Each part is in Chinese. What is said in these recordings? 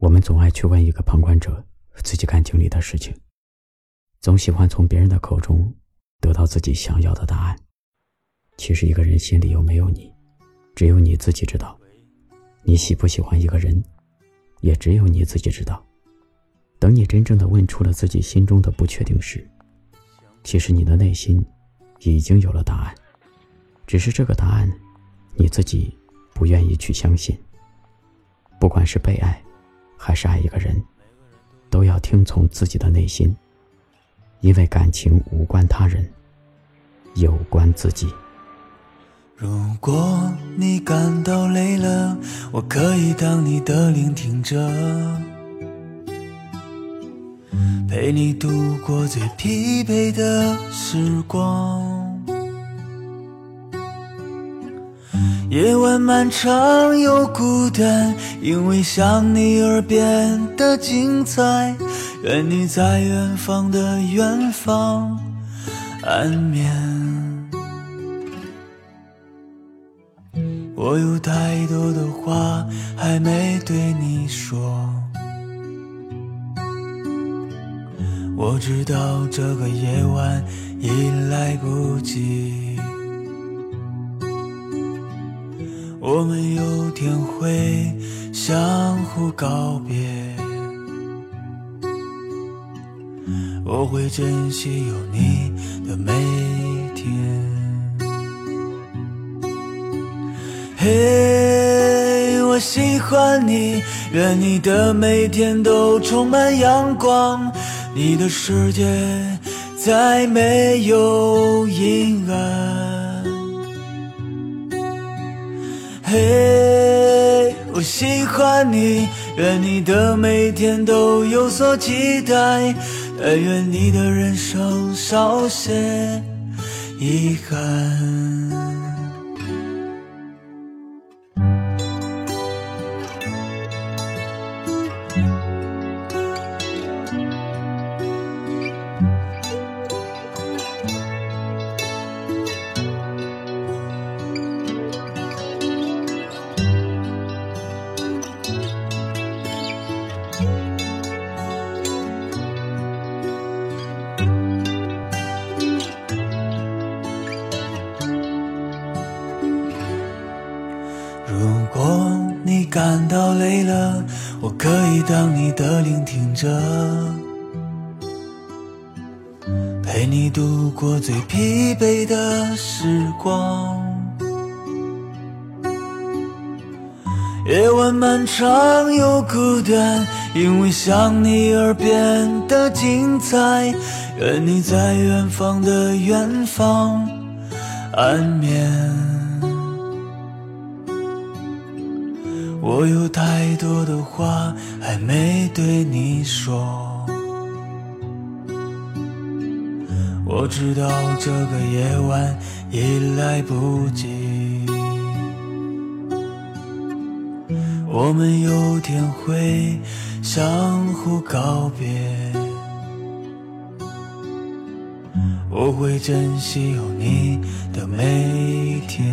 我们总爱去问一个旁观者自己感情里的事情，总喜欢从别人的口中得到自己想要的答案。其实一个人心里有没有你，只有你自己知道。你喜不喜欢一个人，也只有你自己知道。等你真正的问出了自己心中的不确定时，其实你的内心已经有了答案，只是这个答案你自己不愿意去相信。不管是被爱。还是爱一个人，都要听从自己的内心，因为感情无关他人，有关自己。如果你感到累了，我可以当你的聆听者，陪你度过最疲惫的时光。夜晚漫长又孤单，因为想你而变得精彩。愿你在远方的远方安眠。我有太多的话还没对你说，我知道这个夜晚已来不及。我们有天会相互告别，我会珍惜有你的每一天。嘿，我喜欢你，愿你的每天都充满阳光，你的世界再没有阴暗。嘿，我喜欢你，愿你的每天都有所期待，但愿你的人生少些遗憾。感到累了，我可以当你的聆听者，陪你度过最疲惫的时光。夜晚漫长又孤单，因为想你而变得精彩。愿你在远方的远方安眠。我有太多的话还没对你说，我知道这个夜晚已来不及，我们有天会相互告别，我会珍惜有你的每一天。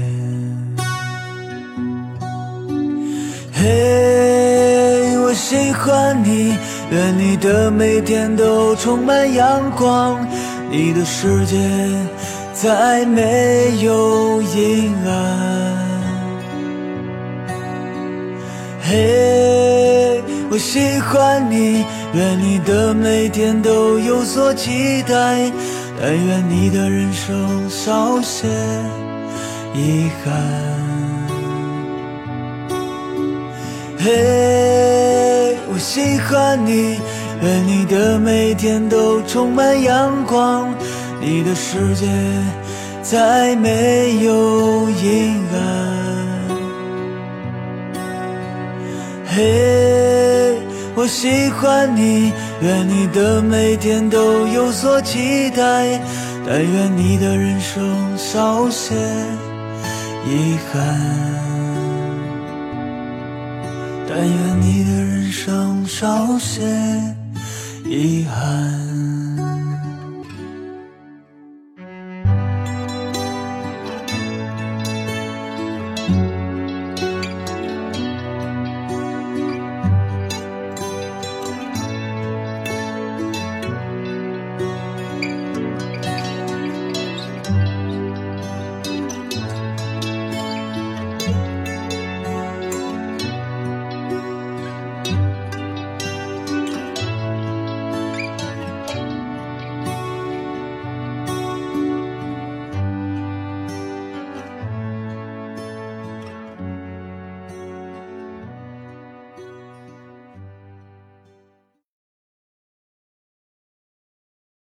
嘿，我喜欢你，愿你的每天都充满阳光，你的世界再没有阴暗。嘿，我喜欢你，愿你的每天都有所期待，但愿你的人生少些遗憾。嘿，我喜欢你，愿你的每天都充满阳光，你的世界再没有阴暗。嘿，我喜欢你，愿你的每天都有所期待，但愿你的人生少些遗憾。但愿你的人生少些遗憾。